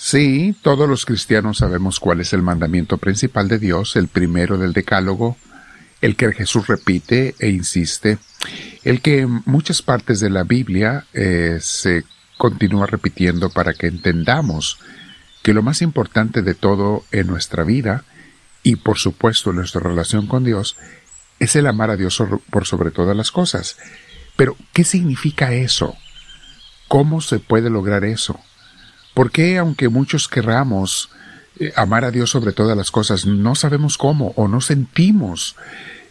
Sí, todos los cristianos sabemos cuál es el mandamiento principal de Dios, el primero del Decálogo, el que Jesús repite e insiste, el que en muchas partes de la Biblia eh, se continúa repitiendo para que entendamos que lo más importante de todo en nuestra vida y por supuesto nuestra relación con Dios es el amar a Dios por sobre todas las cosas. Pero, ¿qué significa eso? ¿Cómo se puede lograr eso? ¿Por qué, aunque muchos querramos eh, amar a Dios sobre todas las cosas, no sabemos cómo o no sentimos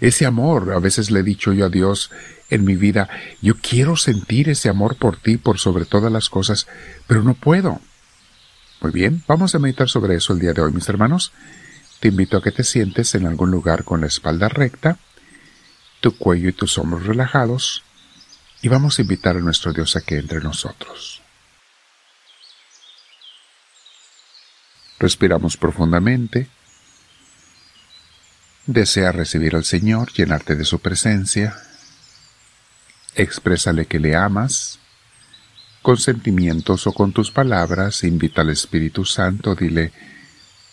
ese amor? A veces le he dicho yo a Dios en mi vida, yo quiero sentir ese amor por ti, por sobre todas las cosas, pero no puedo. Muy bien, vamos a meditar sobre eso el día de hoy, mis hermanos. Te invito a que te sientes en algún lugar con la espalda recta, tu cuello y tus hombros relajados, y vamos a invitar a nuestro Dios a que entre nosotros. Respiramos profundamente. Desea recibir al Señor, llenarte de su presencia. Exprésale que le amas. Con sentimientos o con tus palabras, invita al Espíritu Santo, dile,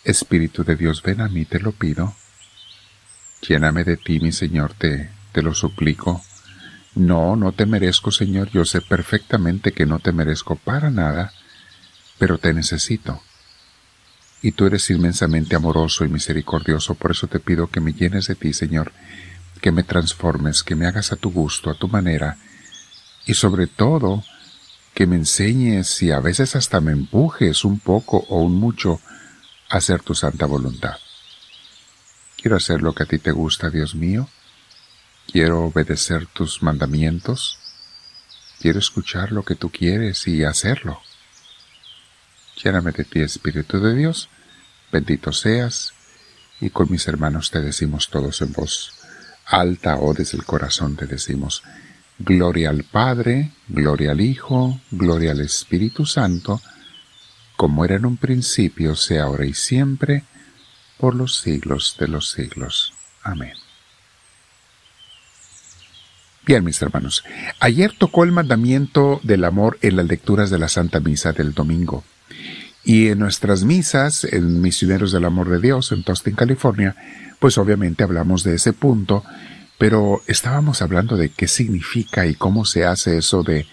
Espíritu de Dios, ven a mí, te lo pido. Lléname de ti, mi Señor, te, te lo suplico. No, no te merezco, Señor, yo sé perfectamente que no te merezco para nada, pero te necesito. Y tú eres inmensamente amoroso y misericordioso, por eso te pido que me llenes de ti, Señor, que me transformes, que me hagas a tu gusto, a tu manera, y sobre todo, que me enseñes y a veces hasta me empujes un poco o un mucho a hacer tu santa voluntad. Quiero hacer lo que a ti te gusta, Dios mío, Quiero obedecer tus mandamientos. Quiero escuchar lo que tú quieres y hacerlo. Lléname de ti, Espíritu de Dios. Bendito seas. Y con mis hermanos te decimos todos en voz alta o desde el corazón te decimos, Gloria al Padre, gloria al Hijo, gloria al Espíritu Santo, como era en un principio, sea ahora y siempre, por los siglos de los siglos. Amén. Bien, mis hermanos, ayer tocó el mandamiento del amor en las lecturas de la Santa Misa del domingo. Y en nuestras misas, en Misioneros del Amor de Dios, en Tostin, California, pues obviamente hablamos de ese punto, pero estábamos hablando de qué significa y cómo se hace eso de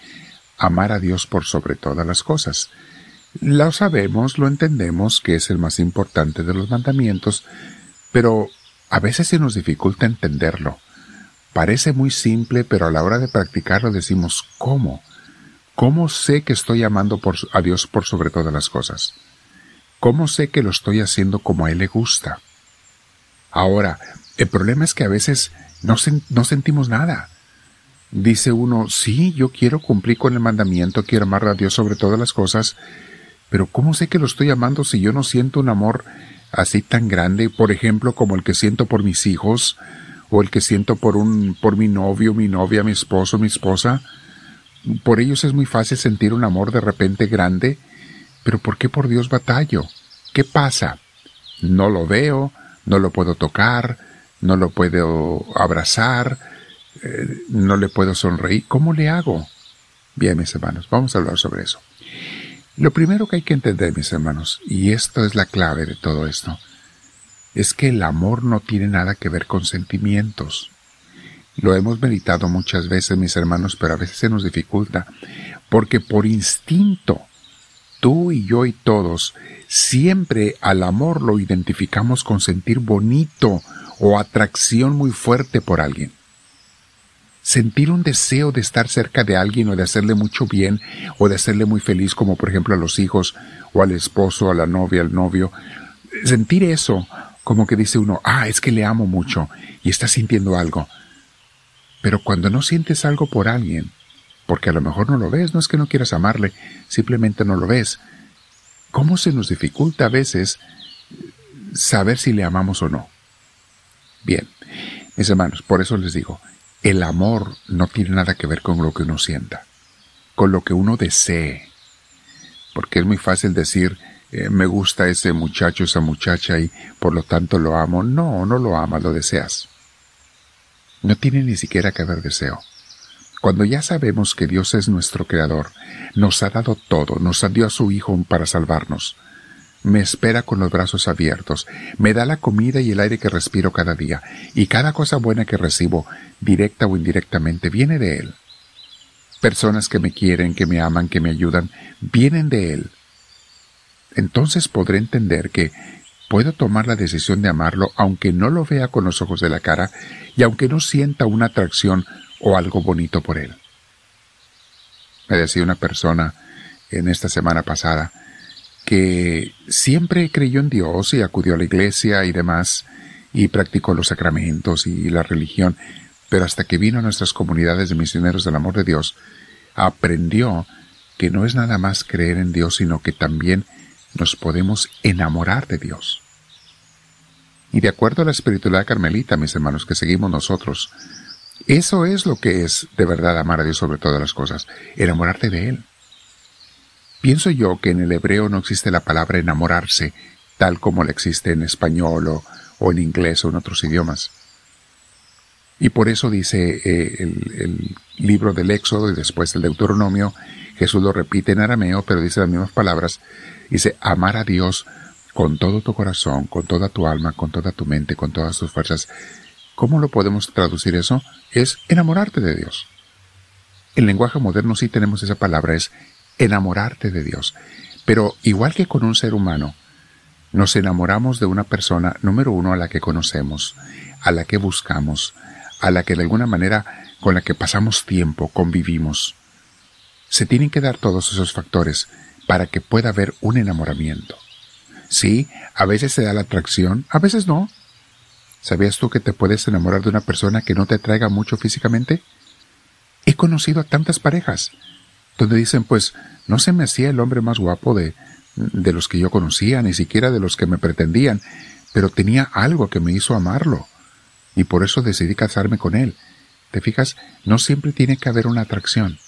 amar a Dios por sobre todas las cosas. Lo sabemos, lo entendemos, que es el más importante de los mandamientos, pero a veces se nos dificulta entenderlo. Parece muy simple, pero a la hora de practicarlo decimos, ¿cómo? ¿Cómo sé que estoy amando a Dios por sobre todas las cosas? ¿Cómo sé que lo estoy haciendo como a Él le gusta? Ahora, el problema es que a veces no, no sentimos nada. Dice uno, sí, yo quiero cumplir con el mandamiento, quiero amar a Dios sobre todas las cosas, pero ¿cómo sé que lo estoy amando si yo no siento un amor así tan grande, por ejemplo, como el que siento por mis hijos, o el que siento por un, por mi novio, mi novia, mi esposo, mi esposa. Por ellos es muy fácil sentir un amor de repente grande, pero ¿por qué por Dios batallo? ¿Qué pasa? No lo veo, no lo puedo tocar, no lo puedo abrazar, eh, no le puedo sonreír. ¿Cómo le hago? Bien, mis hermanos, vamos a hablar sobre eso. Lo primero que hay que entender, mis hermanos, y esto es la clave de todo esto, es que el amor no tiene nada que ver con sentimientos. Lo hemos meditado muchas veces, mis hermanos, pero a veces se nos dificulta, porque por instinto, tú y yo y todos, siempre al amor lo identificamos con sentir bonito o atracción muy fuerte por alguien. Sentir un deseo de estar cerca de alguien o de hacerle mucho bien o de hacerle muy feliz, como por ejemplo a los hijos o al esposo, a la novia, al novio. Sentir eso como que dice uno, ah, es que le amo mucho y está sintiendo algo. Pero cuando no sientes algo por alguien, porque a lo mejor no lo ves, no es que no quieras amarle, simplemente no lo ves, ¿cómo se nos dificulta a veces saber si le amamos o no? Bien, mis hermanos, por eso les digo, el amor no tiene nada que ver con lo que uno sienta, con lo que uno desee, porque es muy fácil decir, eh, me gusta ese muchacho, esa muchacha y por lo tanto lo amo. No, no lo amas, lo deseas. No tiene ni siquiera que haber deseo. Cuando ya sabemos que Dios es nuestro Creador, nos ha dado todo, nos dio a su Hijo para salvarnos, me espera con los brazos abiertos, me da la comida y el aire que respiro cada día, y cada cosa buena que recibo, directa o indirectamente, viene de Él. Personas que me quieren, que me aman, que me ayudan, vienen de Él. Entonces podré entender que puedo tomar la decisión de amarlo aunque no lo vea con los ojos de la cara y aunque no sienta una atracción o algo bonito por Él. Me decía una persona en esta semana pasada, que siempre creyó en Dios y acudió a la iglesia y demás, y practicó los sacramentos y la religión, pero hasta que vino a nuestras comunidades de misioneros del amor de Dios, aprendió que no es nada más creer en Dios, sino que también nos podemos enamorar de Dios. Y de acuerdo a la espiritualidad carmelita, mis hermanos, que seguimos nosotros, eso es lo que es de verdad amar a Dios sobre todas las cosas, enamorarte de Él. Pienso yo que en el hebreo no existe la palabra enamorarse tal como la existe en español o, en inglés o en otros idiomas. Y por eso dice eh, el, el, libro del Éxodo y después el Deuteronomio, Jesús lo repite en arameo, pero dice las mismas palabras, dice amar a Dios con todo tu corazón, con toda tu alma, con toda tu mente, con todas tus fuerzas. ¿Cómo lo podemos traducir eso? Es enamorarte de Dios. En lenguaje moderno sí tenemos esa palabra, es enamorarte de Dios. Pero igual que con un ser humano, nos enamoramos de una persona, número uno, a la que conocemos, a la que buscamos, a la que de alguna manera con la que pasamos tiempo, convivimos. Se tienen que dar todos esos factores para que pueda haber un enamoramiento. Sí, a veces se da la atracción, a veces no. ¿Sabías tú que te puedes enamorar de una persona que no te atraiga mucho físicamente? He conocido a tantas parejas donde dicen, pues, no se me hacía el hombre más guapo de, de los que yo conocía, ni siquiera de los que me pretendían, pero tenía algo que me hizo amarlo, y por eso decidí casarme con él. ¿Te fijas? No siempre tiene que haber una atracción.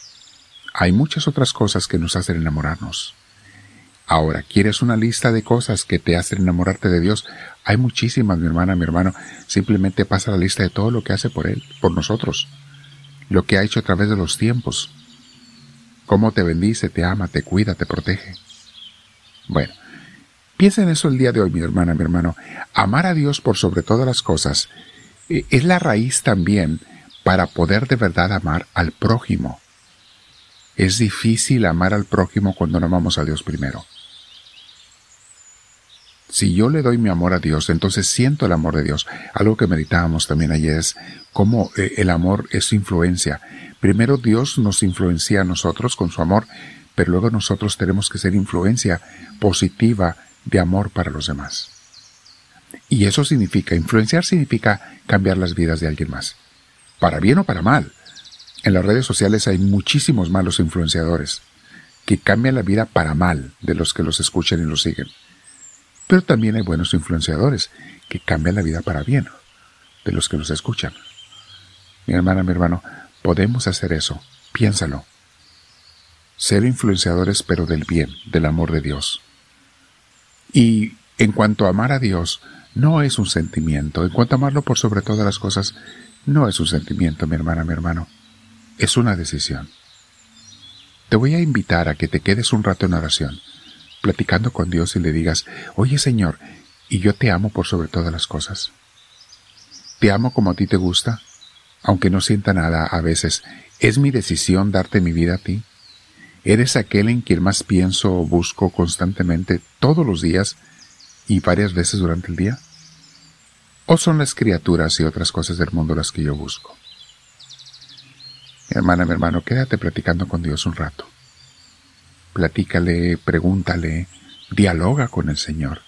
Hay muchas otras cosas que nos hacen enamorarnos. Ahora, ¿quieres una lista de cosas que te hacen enamorarte de Dios? Hay muchísimas, mi hermana, mi hermano. Simplemente pasa la lista de todo lo que hace por Él, por nosotros. Lo que ha hecho a través de los tiempos cómo te bendice, te ama, te cuida, te protege. Bueno, piensa en eso el día de hoy, mi hermana, mi hermano. Amar a Dios por sobre todas las cosas es la raíz también para poder de verdad amar al prójimo. Es difícil amar al prójimo cuando no amamos a Dios primero. Si yo le doy mi amor a Dios, entonces siento el amor de Dios. Algo que meditábamos también ayer es cómo eh, el amor es influencia. Primero Dios nos influencia a nosotros con su amor, pero luego nosotros tenemos que ser influencia positiva de amor para los demás. Y eso significa, influenciar significa cambiar las vidas de alguien más. Para bien o para mal. En las redes sociales hay muchísimos malos influenciadores que cambian la vida para mal de los que los escuchan y los siguen. Pero también hay buenos influenciadores que cambian la vida para bien de los que los escuchan. Mi hermana, mi hermano, Podemos hacer eso, piénsalo. Ser influenciadores pero del bien, del amor de Dios. Y en cuanto a amar a Dios, no es un sentimiento. En cuanto a amarlo por sobre todas las cosas, no es un sentimiento, mi hermana, mi hermano. Es una decisión. Te voy a invitar a que te quedes un rato en oración, platicando con Dios y le digas, oye Señor, ¿y yo te amo por sobre todas las cosas? ¿Te amo como a ti te gusta? aunque no sienta nada a veces, ¿es mi decisión darte mi vida a ti? ¿Eres aquel en quien más pienso o busco constantemente todos los días y varias veces durante el día? ¿O son las criaturas y otras cosas del mundo las que yo busco? Mi hermana, mi hermano, quédate platicando con Dios un rato. Platícale, pregúntale, dialoga con el Señor.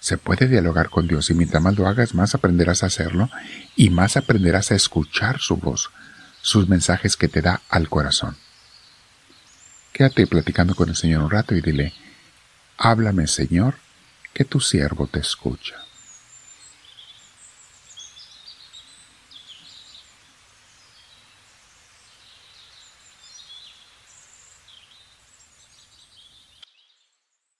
Se puede dialogar con Dios y mientras más lo hagas, más aprenderás a hacerlo y más aprenderás a escuchar su voz, sus mensajes que te da al corazón. Quédate platicando con el Señor un rato y dile, háblame Señor, que tu siervo te escucha.